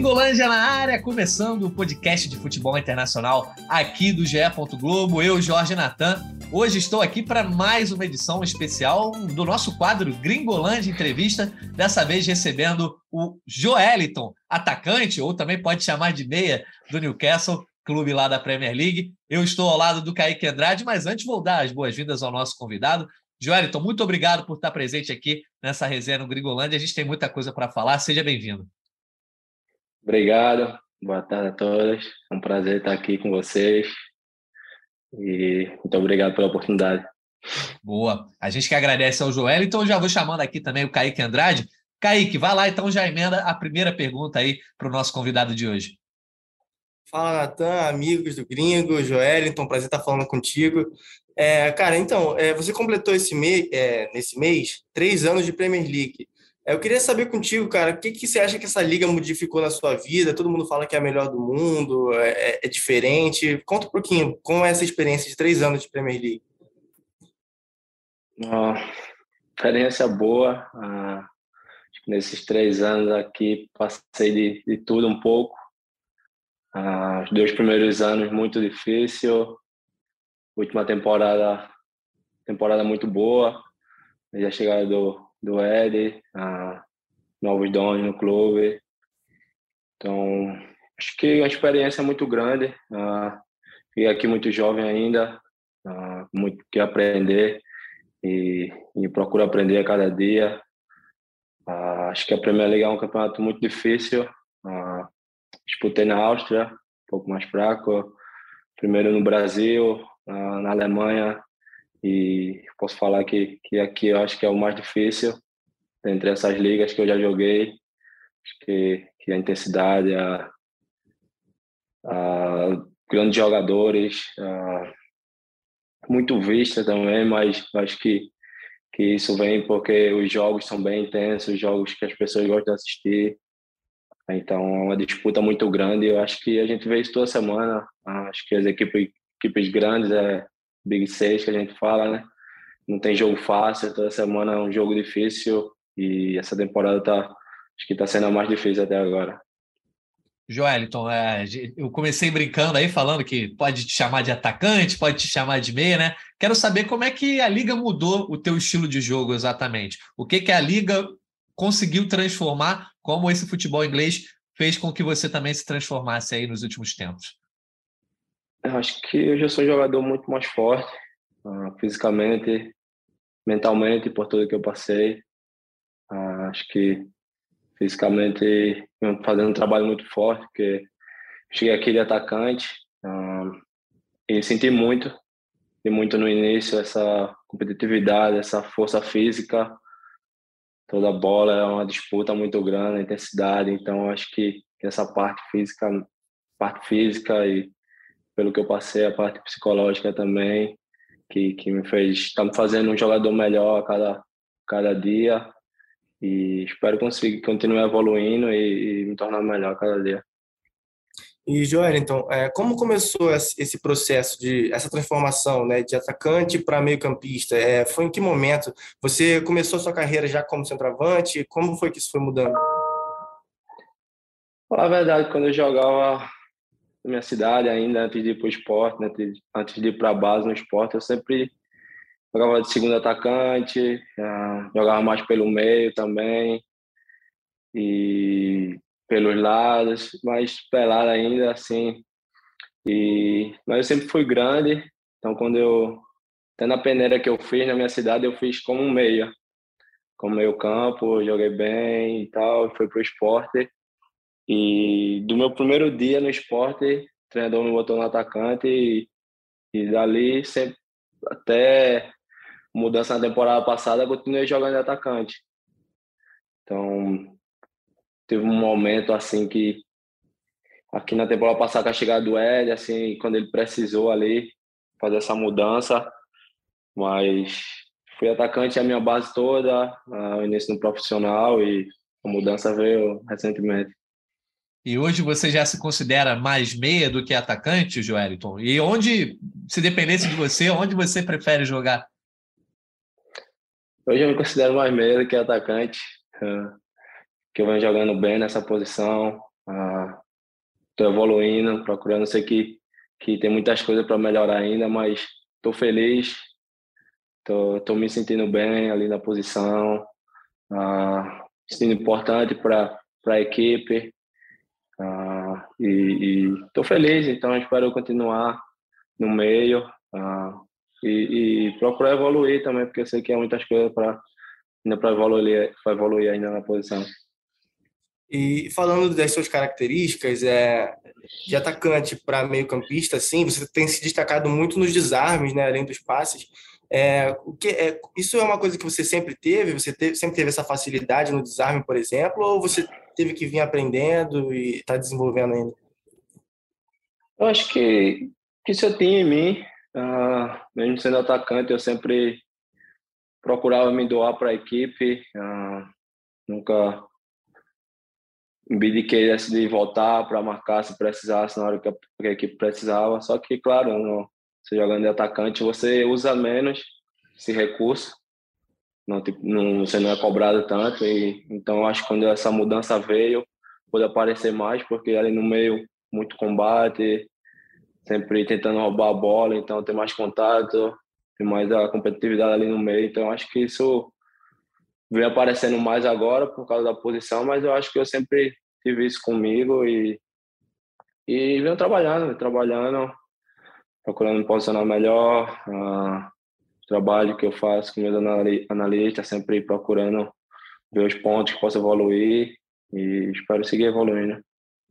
Gringolândia na área, começando o podcast de futebol internacional aqui do GE. Globo. Eu, Jorge Natan. Hoje estou aqui para mais uma edição especial do nosso quadro Gringolândia Entrevista, dessa vez recebendo o Joeliton, atacante, ou também pode chamar de meia do Newcastle, clube lá da Premier League. Eu estou ao lado do Kaique Andrade, mas antes vou dar as boas-vindas ao nosso convidado. Joeliton, muito obrigado por estar presente aqui nessa resenha no Gringolândia. A gente tem muita coisa para falar. Seja bem-vindo. Obrigado. Boa tarde a todos. É um prazer estar aqui com vocês. E muito obrigado pela oportunidade. Boa. A gente que agradece ao Joel. Então, já vou chamando aqui também o Kaique Andrade. Kaique, vai lá então, já emenda a primeira pergunta aí para o nosso convidado de hoje. Fala, Natan, amigos do Gringo, Joel, então prazer estar falando contigo. É, cara, então, é, você completou esse mês, é, nesse mês três anos de Premier League. Eu queria saber contigo, cara, o que, que você acha que essa liga modificou na sua vida? Todo mundo fala que é a melhor do mundo, é, é, é diferente. Conta um pouquinho, como é essa experiência de três anos de Premier League? Ah, experiência boa. Ah, nesses três anos aqui passei de, de tudo um pouco. Ah, os dois primeiros anos muito difícil, última temporada temporada muito boa. Já chegada do, do Ed, a novos donos no clube. Então, acho que é uma experiência muito grande. Uh, e aqui muito jovem ainda, uh, muito que aprender e, e procuro aprender a cada dia. Acho que a Premier League é um campeonato muito difícil. Uh, disputei na Áustria, um pouco mais fraco. Primeiro no Brasil, na Alemanha e posso falar que, que aqui eu acho que é o mais difícil entre essas ligas que eu já joguei. Que, que a intensidade, a, a grandes jogadores, a, muito vista também, mas acho que, que isso vem porque os jogos são bem intensos, jogos que as pessoas gostam de assistir. Então é uma disputa muito grande. Eu acho que a gente vê isso toda semana. Acho que as equipes, equipes grandes é Big Six que a gente fala, né? Não tem jogo fácil, toda semana é um jogo difícil e essa temporada tá, acho que está sendo a mais difícil até agora. Joeliton, é, eu comecei brincando aí, falando que pode te chamar de atacante, pode te chamar de meia, né? Quero saber como é que a Liga mudou o teu estilo de jogo exatamente. O que, que a Liga conseguiu transformar, como esse futebol inglês fez com que você também se transformasse aí nos últimos tempos? Eu acho que eu já sou um jogador muito mais forte, uh, fisicamente, mentalmente, por tudo que eu passei. Uh, acho que fisicamente fazendo um trabalho muito forte, porque cheguei aqui de atacante uh, e senti muito, e muito no início essa competitividade, essa força física. Toda bola é uma disputa muito grande, a intensidade. Então acho que essa parte física, parte física e pelo que eu passei, a parte psicológica também, que, que me fez, está me fazendo um jogador melhor a cada, cada dia e espero conseguir continuar evoluindo e, e me tornar melhor a cada dia. E Joel, então, é, como começou esse processo de essa transformação, né, de atacante para meio-campista? É, foi em que momento? Você começou a sua carreira já como centroavante? Como foi que isso foi mudando? A verdade, quando eu jogava na minha cidade ainda, antes de ir para o esporte, né? antes de ir para a base no esporte, eu sempre jogava de segundo atacante, uh, jogava mais pelo meio também, e pelos lados, mais pelado ainda, assim. E, mas eu sempre fui grande, então quando eu, até na peneira que eu fiz na minha cidade, eu fiz como um meia, como meio campo, joguei bem e tal, fui para o esporte. E do meu primeiro dia no esporte, o treinador me botou no atacante e, e dali sempre, até mudança na temporada passada, continuei jogando de atacante. Então, teve um momento assim que aqui na temporada passada com a chegada do Ed, assim, quando ele precisou ali fazer essa mudança, mas fui atacante a minha base toda, o início no profissional e a mudança veio recentemente. E hoje você já se considera mais meia do que atacante, Joeliton? E onde, se dependesse de você, onde você prefere jogar? Hoje eu me considero mais meia do que atacante, que eu venho jogando bem nessa posição. Estou uh, evoluindo, procurando. Sei que, que tem muitas coisas para melhorar ainda, mas estou feliz. Estou me sentindo bem ali na posição. Uh, sendo importante para a equipe. Uh, e estou feliz, então espero continuar no meio uh, e, e, procurar evoluir também, porque eu sei que há muitas coisas para ainda para evoluir, evoluir ainda na posição. E falando das suas características, é, de atacante para meio-campista, assim, você tem se destacado muito nos desarmes, né, além dos passes. É, o que é, isso é uma coisa que você sempre teve? Você sempre teve essa facilidade no desarme, por exemplo, ou você teve que vir aprendendo e está desenvolvendo ainda? Eu acho que, que isso eu tinha em mim, uh, mesmo sendo atacante, eu sempre procurava me doar para a equipe, uh, nunca abdiquei de voltar para marcar se precisasse na hora que a, que a equipe precisava. Só que, claro, não, você jogando de atacante, você usa menos esse recurso, não, tipo, não, você não é cobrado tanto. E, então, acho que quando essa mudança veio, pôde aparecer mais, porque ali no meio, muito combate, sempre tentando roubar a bola, então tem mais contato, tem mais a competitividade ali no meio. Então, acho que isso vem aparecendo mais agora por causa da posição, mas eu acho que eu sempre tive isso comigo e, e venho trabalhando, trabalhando procurando me posicionar melhor. Uh, trabalho que eu faço com meus analistas, sempre procurando ver os pontos que posso evoluir e espero seguir evoluindo.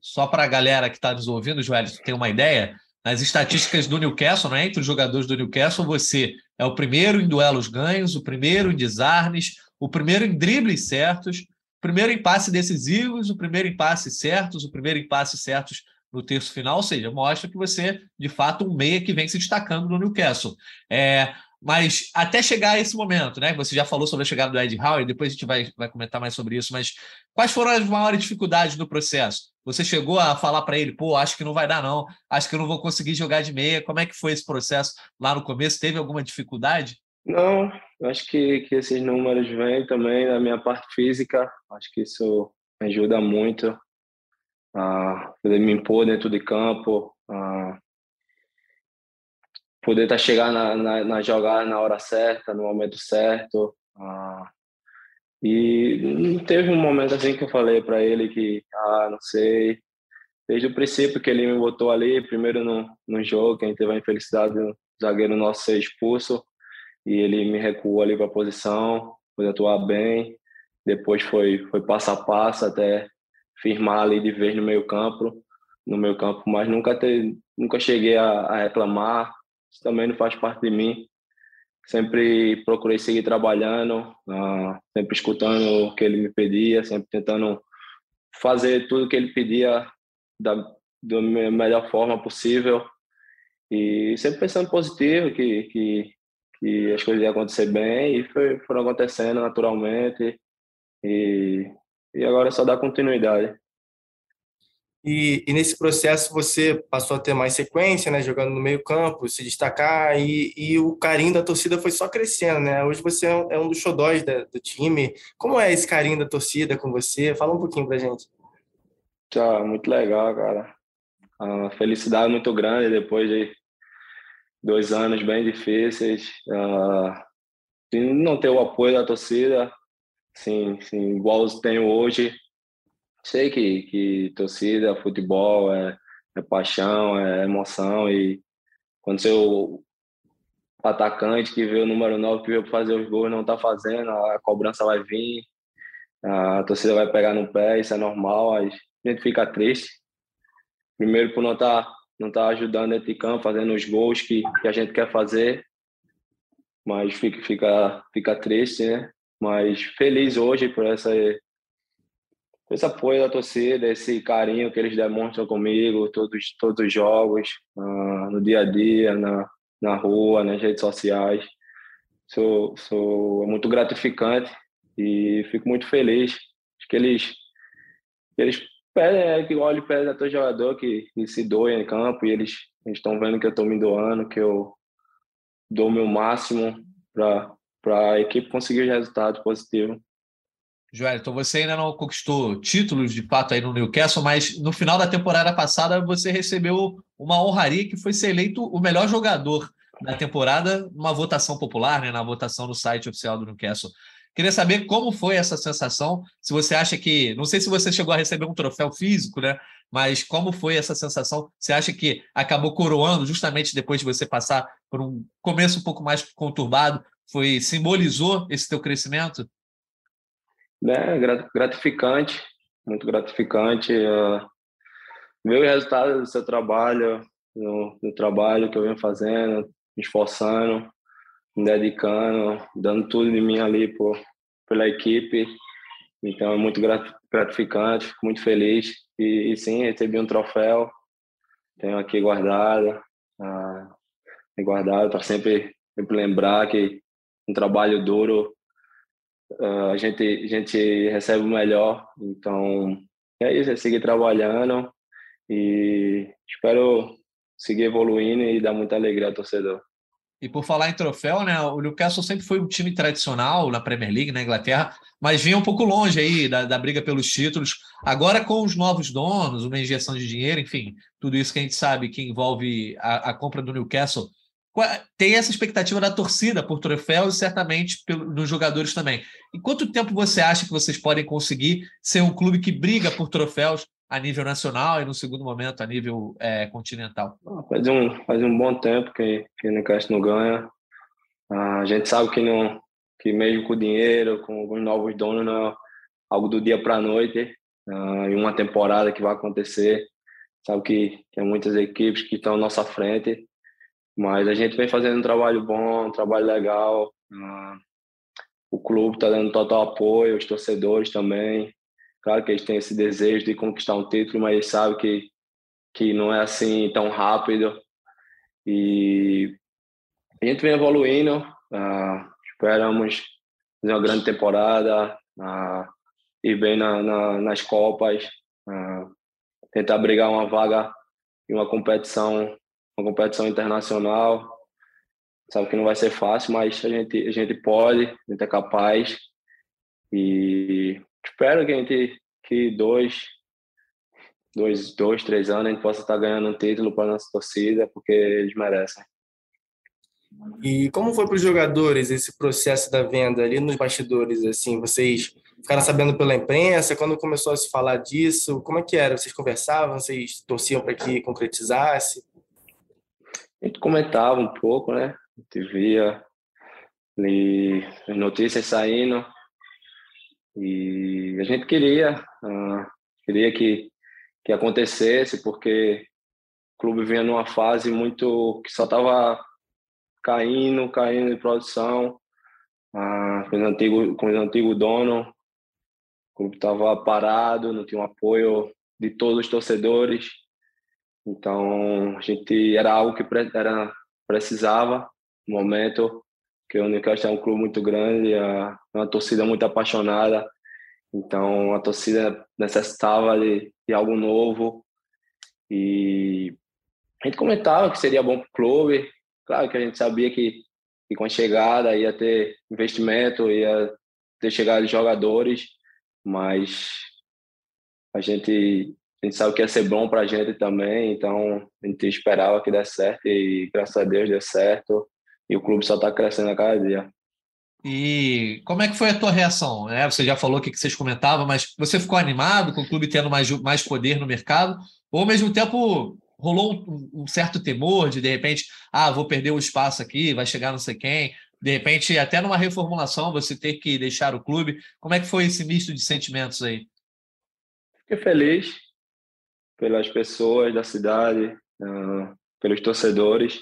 Só para a galera que está nos ouvindo, Joel, ter uma ideia, nas estatísticas do Newcastle, né, entre os jogadores do Newcastle, você é o primeiro em duelos ganhos, o primeiro em desarmes, o primeiro em dribles certos, o primeiro em passe decisivos, o primeiro em passes certos, o primeiro em passes certos no terço final, ou seja, mostra que você, de fato, um meia que vem se destacando no Newcastle. É, mas até chegar a esse momento, né? Você já falou sobre a chegada do Ed Howe, depois a gente vai, vai comentar mais sobre isso, mas quais foram as maiores dificuldades do processo? Você chegou a falar para ele, pô, acho que não vai dar, não, acho que eu não vou conseguir jogar de meia. Como é que foi esse processo lá no começo? Teve alguma dificuldade? Não, acho que, que esses números vêm também da minha parte física, acho que isso ajuda muito a poder me impor dentro de campo, a poder estar tá chegar na, na, na, jogada na hora certa, no momento certo. A, e teve um momento assim que eu falei para ele que, ah, não sei, desde o princípio que ele me botou ali, primeiro no, no jogo, que a gente teve a infelicidade do zagueiro nosso ser expulso, e ele me recuou ali para a posição, pude atuar bem. Depois foi, foi passo a passo até firmar ali de vez no meio campo, no meio campo, mas nunca ter, nunca cheguei a, a reclamar. Isso também não faz parte de mim. Sempre procurei seguir trabalhando, uh, sempre escutando o que ele me pedia, sempre tentando fazer tudo que ele pedia da, da melhor forma possível e sempre pensando positivo que que, que as coisas iam acontecer bem e foi, foram acontecendo naturalmente e e agora é só dar continuidade. E, e, nesse processo você passou a ter mais sequência, né, jogando no meio campo, se destacar e, e o carinho da torcida foi só crescendo, né? Hoje você é um, é um dos xodóis da, do time. Como é esse carinho da torcida com você? Fala um pouquinho pra gente. Tá, muito legal, cara. A felicidade muito grande depois de dois anos bem difíceis. Uh, não ter o apoio da torcida, sim, sim, igual eu tenho hoje. Sei que, que torcida, futebol é, é paixão, é emoção e quando seu atacante que vê o número 9 que veio fazer os gols não está fazendo, a cobrança vai vir, a torcida vai pegar no pé, isso é normal, a gente fica triste. Primeiro por não estar tá, não tá ajudando dentro de campo, fazendo os gols que, que a gente quer fazer, mas fica, fica, fica triste, né? Mas feliz hoje por essa esse apoio da torcida, esse carinho que eles demonstram comigo, todos todos os jogos, uh, no dia a dia, na na rua, nas redes sociais. Sou, sou é muito gratificante e fico muito feliz. Que eles eles pedem, é, que olhem pedem a todo jogador que, que se doe em campo e eles estão vendo que eu estou me doando, que eu dou o meu máximo para para a equipe conseguir resultado positivo. Joel, então você ainda não conquistou títulos de fato aí no Newcastle, mas no final da temporada passada você recebeu uma honraria que foi ser eleito o melhor jogador da temporada numa votação popular, né, na votação no site oficial do Newcastle. Queria saber como foi essa sensação, se você acha que, não sei se você chegou a receber um troféu físico, né, mas como foi essa sensação? Você acha que acabou coroando justamente depois de você passar por um começo um pouco mais conturbado, foi simbolizou esse teu crescimento? É gratificante, muito gratificante. Uh, ver o resultado do seu trabalho, no, trabalho que eu venho fazendo, me esforçando, me dedicando, dando tudo de mim ali por, pela equipe. Então é muito gratificante, fico muito feliz. E, e sim, recebi um troféu, tenho aqui guardado, uh, guardado para sempre, sempre lembrar que um trabalho duro uh, a, gente, a gente recebe o melhor. Então, é isso, é seguir trabalhando e espero seguir evoluindo e dar muita alegria ao torcedor. E por falar em troféu, né? O Newcastle sempre foi um time tradicional na Premier League, na Inglaterra, mas vinha um pouco longe aí da, da briga pelos títulos. Agora, com os novos donos, uma injeção de dinheiro, enfim, tudo isso que a gente sabe que envolve a, a compra do Newcastle, tem essa expectativa da torcida por troféus e certamente dos jogadores também. E quanto tempo você acha que vocês podem conseguir ser um clube que briga por troféus a nível nacional e, no segundo momento, a nível é, continental? Faz um, faz um bom tempo que, que o Newcastle não ganha. A gente sabe que, não, que mesmo com dinheiro, com alguns novos donos, não é algo do dia para a noite. Uh, em uma temporada que vai acontecer. Sabe que tem muitas equipes que estão à nossa frente mas a gente vem fazendo um trabalho bom, um trabalho legal. Uh, o clube está dando total apoio, os torcedores também. Claro que eles têm esse desejo de conquistar um título, mas eles sabem que, que não é assim tão rápido. E a gente vem evoluindo. Uh, esperamos fazer uma grande temporada, uh, ir bem na, na, nas Copas, tentar brigar uma vaga em uma competição uma competição internacional. Sabe que não vai ser fácil, mas a gente, a gente pode, a gente é capaz. E espero que a gente, que dois, dois, dois três anos, a gente possa estar ganhando um título para nossa torcida, porque eles merecem. E como foi para os jogadores esse processo da venda ali nos bastidores? Assim, vocês ficaram sabendo pela imprensa? Quando começou a se falar disso, como é que era? Vocês conversavam? Vocês torciam para que concretizasse? A gente comentava um pouco, né? A gente via as notícias saindo e a gente queria, uh, queria que, que acontecesse, porque o clube vinha numa fase muito que só estava caindo, caindo de produção, uh, com, o antigo, com o antigo dono, o clube estava parado, não tinha um apoio de todos os torcedores, então, a gente era algo que era, precisava no momento, que o Newcastle é um clube muito grande, é uma torcida muito apaixonada. Então, a torcida necessitava de, de algo novo. E a gente comentava que seria bom para o clube. Claro que a gente sabia que, que com a chegada ia ter investimento, ia ter chegado de jogadores, mas a gente a gente sabe que ia ser bom para a gente também, então a gente esperava que desse certo e graças a Deus deu certo e o clube só está crescendo a cada dia. E como é que foi a tua reação? É, você já falou o que vocês comentavam, mas você ficou animado com o clube tendo mais, mais poder no mercado? Ou ao mesmo tempo rolou um, um certo temor de, de repente, ah, vou perder o espaço aqui, vai chegar não sei quem, de repente, até numa reformulação, você ter que deixar o clube. Como é que foi esse misto de sentimentos aí? Fiquei feliz, pelas pessoas da cidade, uh, pelos torcedores.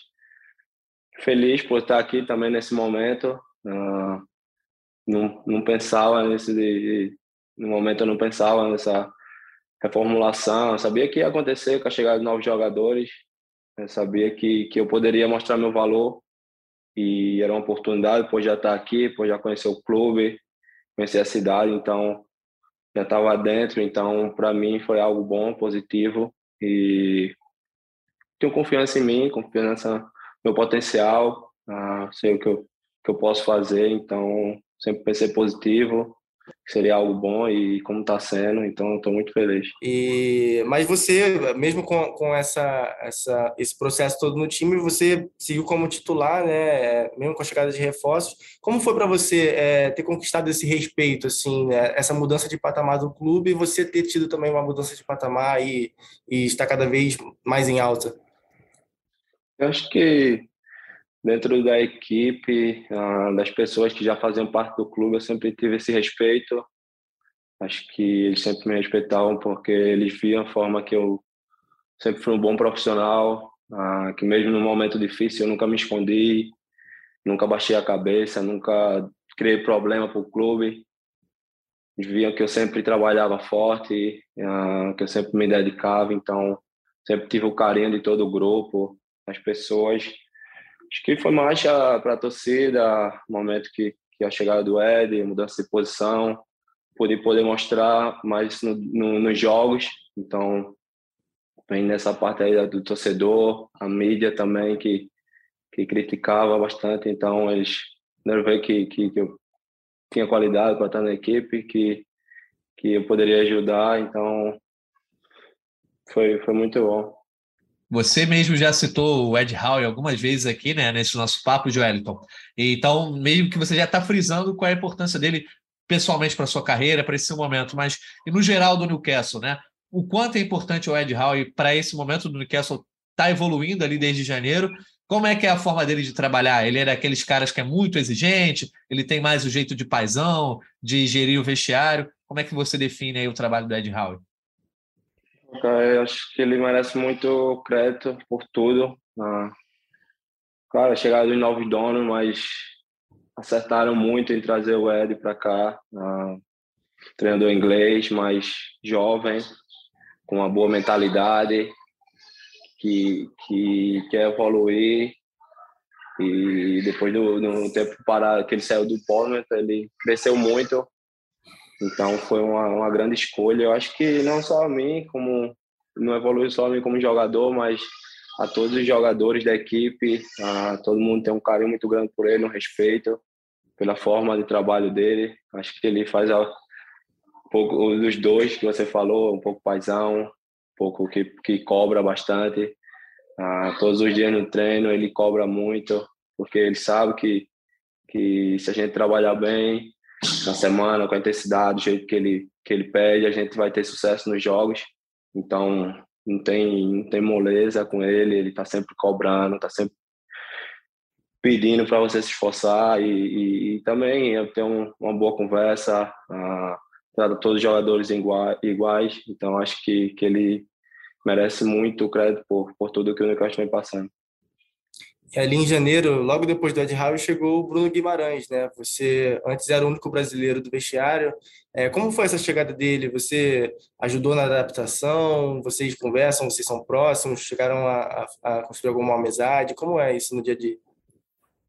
Feliz por estar aqui também nesse momento. Uh, não, não pensava nesse no momento eu não pensava nessa reformulação. Eu sabia que ia acontecer com a chegada de novos jogadores. Eu sabia que que eu poderia mostrar meu valor e era uma oportunidade por já estar aqui, por já conhecer o clube, conhecer a cidade. Então já estava dentro, então para mim foi algo bom, positivo e tenho confiança em mim, confiança no meu potencial, uh, sei o que eu, que eu posso fazer, então sempre pensei positivo seria algo bom e como está sendo, então estou muito feliz. E mas você, mesmo com, com essa, essa esse processo todo no time, você seguiu como titular, né? Mesmo com a chegada de reforços. Como foi para você é, ter conquistado esse respeito, assim, né? essa mudança de patamar do clube e você ter tido também uma mudança de patamar e, e estar cada vez mais em alta? Eu acho que dentro da equipe, das pessoas que já faziam parte do clube, eu sempre tive esse respeito. Acho que eles sempre me respeitavam porque eles viam a forma que eu sempre fui um bom profissional, que mesmo no momento difícil eu nunca me escondi, nunca baixei a cabeça, nunca criei problema para o clube. Eles viam que eu sempre trabalhava forte, que eu sempre me dedicava, então sempre tive o carinho de todo o grupo, as pessoas Acho que foi mais para a torcida, momento que, que a chegada do Ed, mudança de posição, poder poder mostrar mais no, no, nos jogos. Então, vem nessa parte aí do torcedor, a mídia também que que criticava bastante. Então, eles não ver que, que, que eu tinha qualidade para estar na equipe, que que eu poderia ajudar. Então, foi foi muito bom. Você mesmo já citou o Ed Howe algumas vezes aqui, né, nesse nosso papo, Joeliton. Então, meio que você já está frisando qual é a importância dele pessoalmente para sua carreira, para esse momento, mas e no geral do Newcastle, né? O quanto é importante o Ed Howe para esse momento do Newcastle tá evoluindo ali desde janeiro. Como é que é a forma dele de trabalhar? Ele é daqueles caras que é muito exigente, ele tem mais o jeito de paisão, de gerir o vestiário. Como é que você define aí o trabalho do Ed Howe? Eu acho que ele merece muito crédito por tudo. Ah, claro, a chegada dos novos donos, mas acertaram muito em trazer o Ed para cá. Ah, treinador inglês, mais jovem, com uma boa mentalidade, que, que quer evoluir. E depois do, do tempo parado que ele saiu do Portland, ele cresceu muito então foi uma, uma grande escolha. Eu acho que não só a mim, como não evoluiu só a mim como jogador, mas a todos os jogadores da equipe. A, todo mundo tem um carinho muito grande por ele, um respeito pela forma de trabalho dele. Acho que ele faz a, um pouco dos dois que você falou, um pouco paisão, um pouco que, que cobra bastante. todos os dias no treino ele cobra muito, porque ele sabe que, que se a gente trabalhar bem, na semana, com a intensidade, do jeito que ele, que ele pede, a gente vai ter sucesso nos jogos. Então, não tem, não tem moleza com ele, ele está sempre cobrando, está sempre pedindo para você se esforçar e, e, e também ter um, uma boa conversa, uh, trata todos os jogadores iguais, então acho que, que ele merece muito crédito por, por tudo que o Newcastle vem passando. E ali em janeiro, logo depois do Ed Howe, chegou o Bruno Guimarães, né? Você antes era o único brasileiro do vestiário. É, como foi essa chegada dele? Você ajudou na adaptação? Vocês conversam? Vocês são próximos? Chegaram a, a, a construir alguma amizade? Como é isso no dia a dia?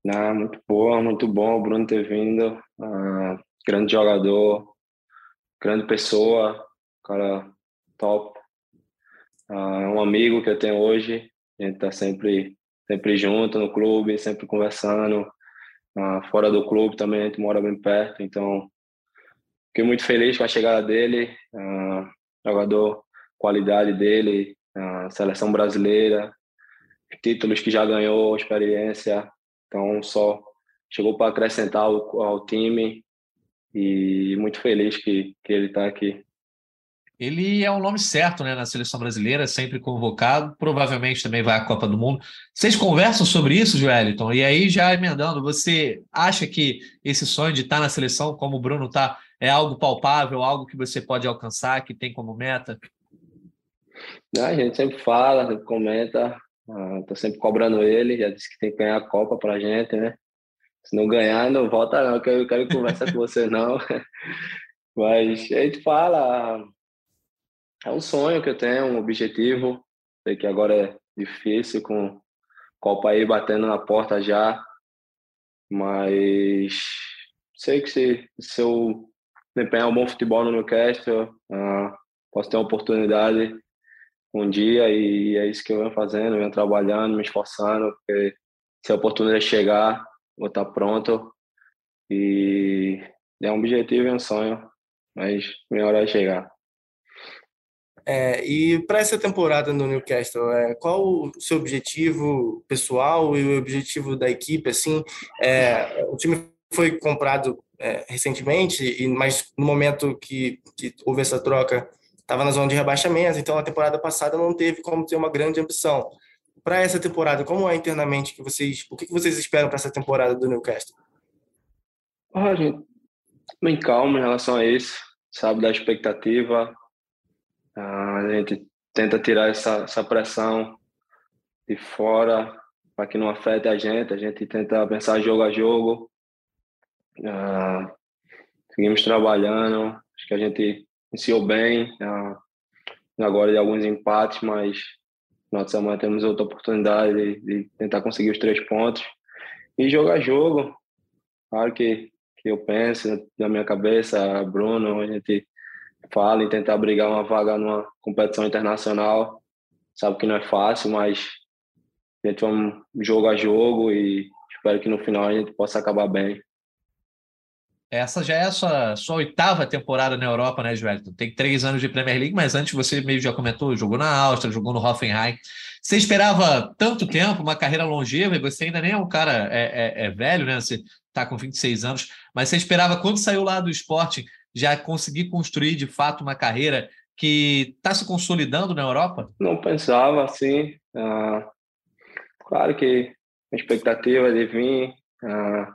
Ah, muito boa, muito bom o Bruno ter vindo. Ah, grande jogador, grande pessoa, cara top. Ah, um amigo que eu tenho hoje. A gente tá sempre sempre junto no clube, sempre conversando. Uh, fora do clube também, a gente mora bem perto, então fiquei muito feliz com a chegada dele, uh, jogador, qualidade dele, uh, seleção brasileira, títulos que já ganhou, experiência, então só chegou para acrescentar ao, ao, time e muito feliz que, que ele está aqui ele é o nome certo né, na seleção brasileira, sempre convocado, provavelmente também vai à Copa do Mundo. Vocês conversam sobre isso, Joeliton? E aí, já emendando, você acha que esse sonho de estar na seleção, como o Bruno está, é algo palpável, algo que você pode alcançar, que tem como meta? A gente sempre fala, sempre comenta, estou uh, sempre cobrando ele, já disse que tem que ganhar a Copa para a gente, né? Se não ganhar, não volta não, que eu quero conversar com você não. Mas a gente fala, é um sonho que eu tenho, um objetivo. Sei que agora é difícil com Copa aí batendo na porta já, mas sei que se, se eu desempenhar um bom futebol no Newcastle, uh, posso ter uma oportunidade um dia e é isso que eu venho fazendo, venho trabalhando, me esforçando, porque se a oportunidade chegar, vou estar pronto e é um objetivo e um sonho mas minha hora vai chegar. É, e para essa temporada no Newcastle, é, qual o seu objetivo pessoal e o objetivo da equipe? Assim, é, o time foi comprado é, recentemente, e, mas no momento que, que houve essa troca, estava na zona de rebaixamento, então a temporada passada não teve como ter uma grande ambição. Para essa temporada, como é internamente que vocês, o que vocês esperam para essa temporada do Newcastle? Ah, gente, bem calmo em relação a isso, sabe da expectativa, a gente tenta tirar essa, essa pressão de fora para que não afete a gente. A gente tenta pensar jogo a jogo. Uh, seguimos trabalhando. Acho que a gente iniciou bem. Uh, agora de alguns empates, mas no final semana temos outra oportunidade de, de, tentar conseguir os três pontos. E jogar jogo. Claro que, que eu penso na minha cabeça, Bruno, a gente fala em tentar brigar uma vaga numa competição internacional. Sabe que não é fácil, mas a gente vamos jogo a jogo e espero que no final a gente possa acabar bem. Essa já é a sua, sua oitava temporada na Europa, né, Joelito? Tem três anos de Premier League, mas antes você meio já comentou, jogou na Áustria, jogou no Hoffenheim. Você esperava tanto tempo, uma carreira longeva, e você ainda nem é um cara é, é, é velho, né? Você está com 26 anos, mas você esperava, quando saiu lá do esporte, já conseguir construir de fato uma carreira que está se consolidando na Europa? Não pensava assim. Ah, claro que a expectativa de vir ah,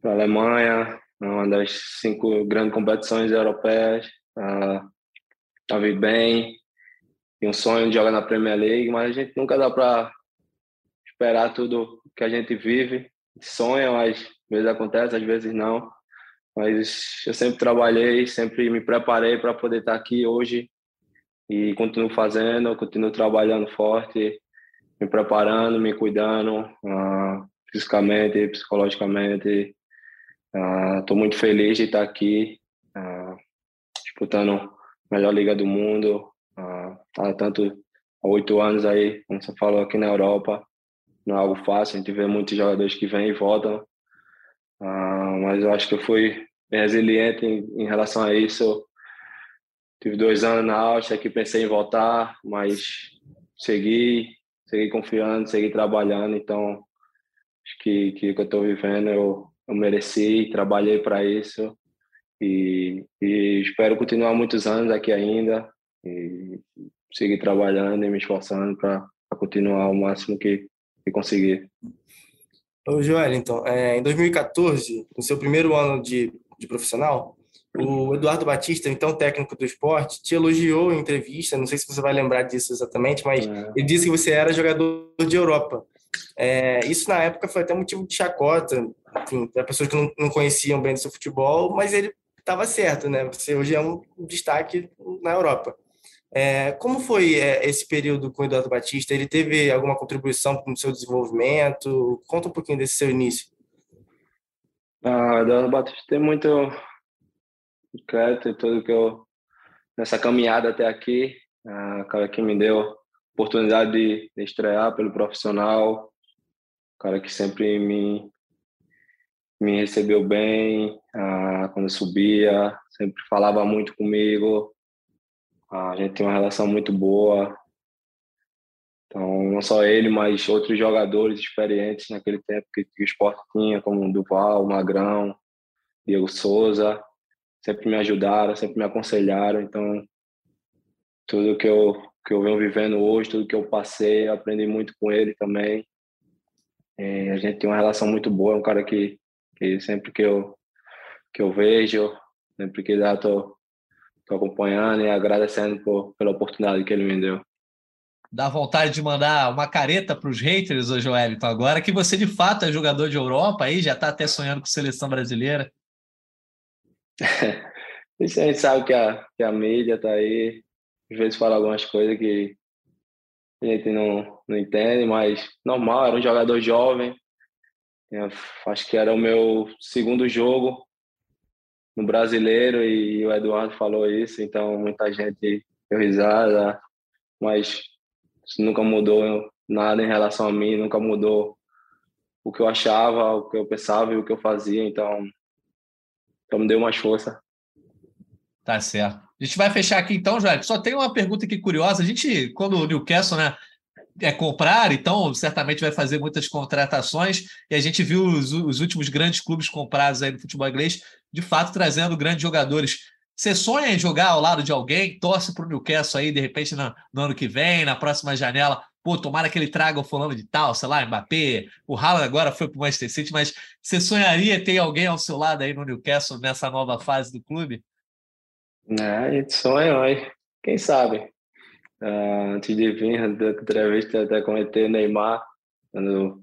para a Alemanha, uma das cinco grandes competições europeias, ah, vir bem, e um sonho de jogar na Premier League, mas a gente nunca dá para esperar tudo que a gente vive. Sonha, mas às vezes acontece, às vezes não. Mas eu sempre trabalhei, sempre me preparei para poder estar aqui hoje e continuo fazendo, continuo trabalhando forte, me preparando, me cuidando uh, fisicamente, psicologicamente. Estou uh, muito feliz de estar aqui uh, disputando a melhor liga do mundo. há tanto há oito anos aí, como você falou aqui na Europa, não é algo fácil. A gente vê muitos jogadores que vêm e voltam ah, mas eu acho que eu fui resiliente em, em, relação a isso. Tive dois anos na Áustria que pensei em voltar, mas segui, segui confiando, segui trabalhando. Então, acho que que, que eu estou vivendo eu, eu mereci, trabalhei para isso e, e espero continuar muitos anos aqui ainda e seguir trabalhando e me esforçando para continuar o máximo que, que conseguir. Ô, Joel, então, é, em 2014, no seu primeiro ano de, de profissional, o Eduardo Batista, então técnico do esporte, te elogiou em entrevista, não sei se você vai lembrar disso exatamente, mas é. ele disse que você era jogador de Europa. É, isso na época foi até motivo de chacota, enfim, para pessoas que não, não conheciam bem do seu futebol, mas ele estava certo, né? Você hoje é um destaque na Europa. É, como foi é, esse período com o Eduardo Batista? Ele teve alguma contribuição para o seu desenvolvimento? Conta um pouquinho desse seu início. Ah, Eduardo Batista tem muito crédito em tudo que eu nessa caminhada até aqui, ah, cara que me deu oportunidade de, de estrear pelo profissional, cara que sempre me me recebeu bem ah, quando eu subia, sempre falava muito comigo, a gente tem uma relação muito boa. Então, não só ele, mas outros jogadores experientes naquele tempo que, o esporte tinha, como Duval, Magrão, Diego Souza, sempre me ajudaram, sempre me aconselharam. Então, tudo que eu, que eu venho vivendo hoje, tudo que eu passei, eu aprendi muito com ele também. E a gente tem uma relação muito boa, é um cara que, que sempre que eu, que eu vejo, sempre que dá, tô, Estou acompanhando e agradecendo por, pela oportunidade que ele me deu. Dá vontade de mandar uma careta para os haters, ô Joelito, agora que você de fato é jogador de Europa aí, já está até sonhando com seleção brasileira. Isso a gente sabe que a, que a mídia está aí, às vezes fala algumas coisas que a gente não, não entende, mas normal, era um jogador jovem. Eu acho que era o meu segundo jogo no brasileiro e o Eduardo falou isso, então muita gente deu risada, mas nunca mudou nada em relação a mim, nunca mudou o que eu achava, o que eu pensava e o que eu fazia, então, então me deu mais força. Tá certo. A gente vai fechar aqui então, Joel. Só tem uma pergunta aqui curiosa. A gente, quando o Newcastle, né, é comprar, então certamente vai fazer muitas contratações. E a gente viu os, os, últimos grandes clubes comprados aí no futebol inglês, de fato, trazendo grandes jogadores. Você sonha em jogar ao lado de alguém? Torce para o Newcastle aí, de repente, no, no, ano que vem, na próxima janela. Pô, tomara que ele traga o fulano de tal, sei lá, Mbappé. O Haaland agora foi para o Manchester City, mas você sonharia ter alguém ao seu lado aí no Newcastle nessa nova fase do clube? É, a gente sonha, mas quem sabe? Uh, antes de vir, da entrevista, até comentei Neymar, quando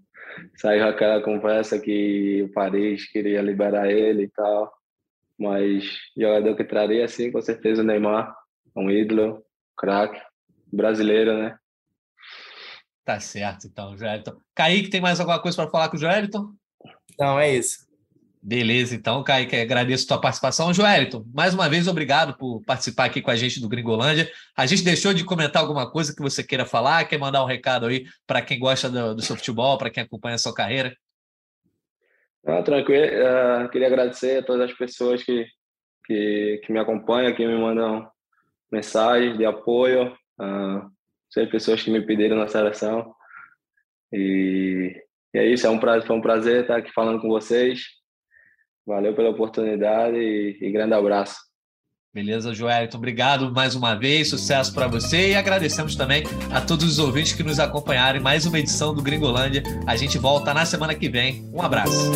saiu aquela conversa que o Paris queria liberar ele e tal. Mas jogador que traria, sim, com certeza o Neymar, um ídolo, craque, brasileiro, né? Tá certo, então, Joelton. Kaique, tem mais alguma coisa para falar com o Joelton? Não, é isso. Beleza, então, Kaique, agradeço a tua participação. Joelito, mais uma vez, obrigado por participar aqui com a gente do Gringolândia. A gente deixou de comentar alguma coisa que você queira falar, quer mandar um recado aí para quem gosta do, do, seu futebol, para quem acompanha a sua carreira? Ah, tranquilo, uh, queria agradecer a todas as pessoas que, que, que, me acompanham, que me mandam mensagens de apoio, uh, sempre pessoas que me pediram na seleção. E, e é isso, é um prazer, foi um prazer estar aqui falando com vocês. Valeu pela oportunidade e, e grande abraço. Beleza, Joelito, obrigado mais uma vez, sucesso para você e agradecemos também a todos os ouvintes que nos acompanharam em mais uma edição do Gringolândia. A gente volta na semana que vem. Um abraço.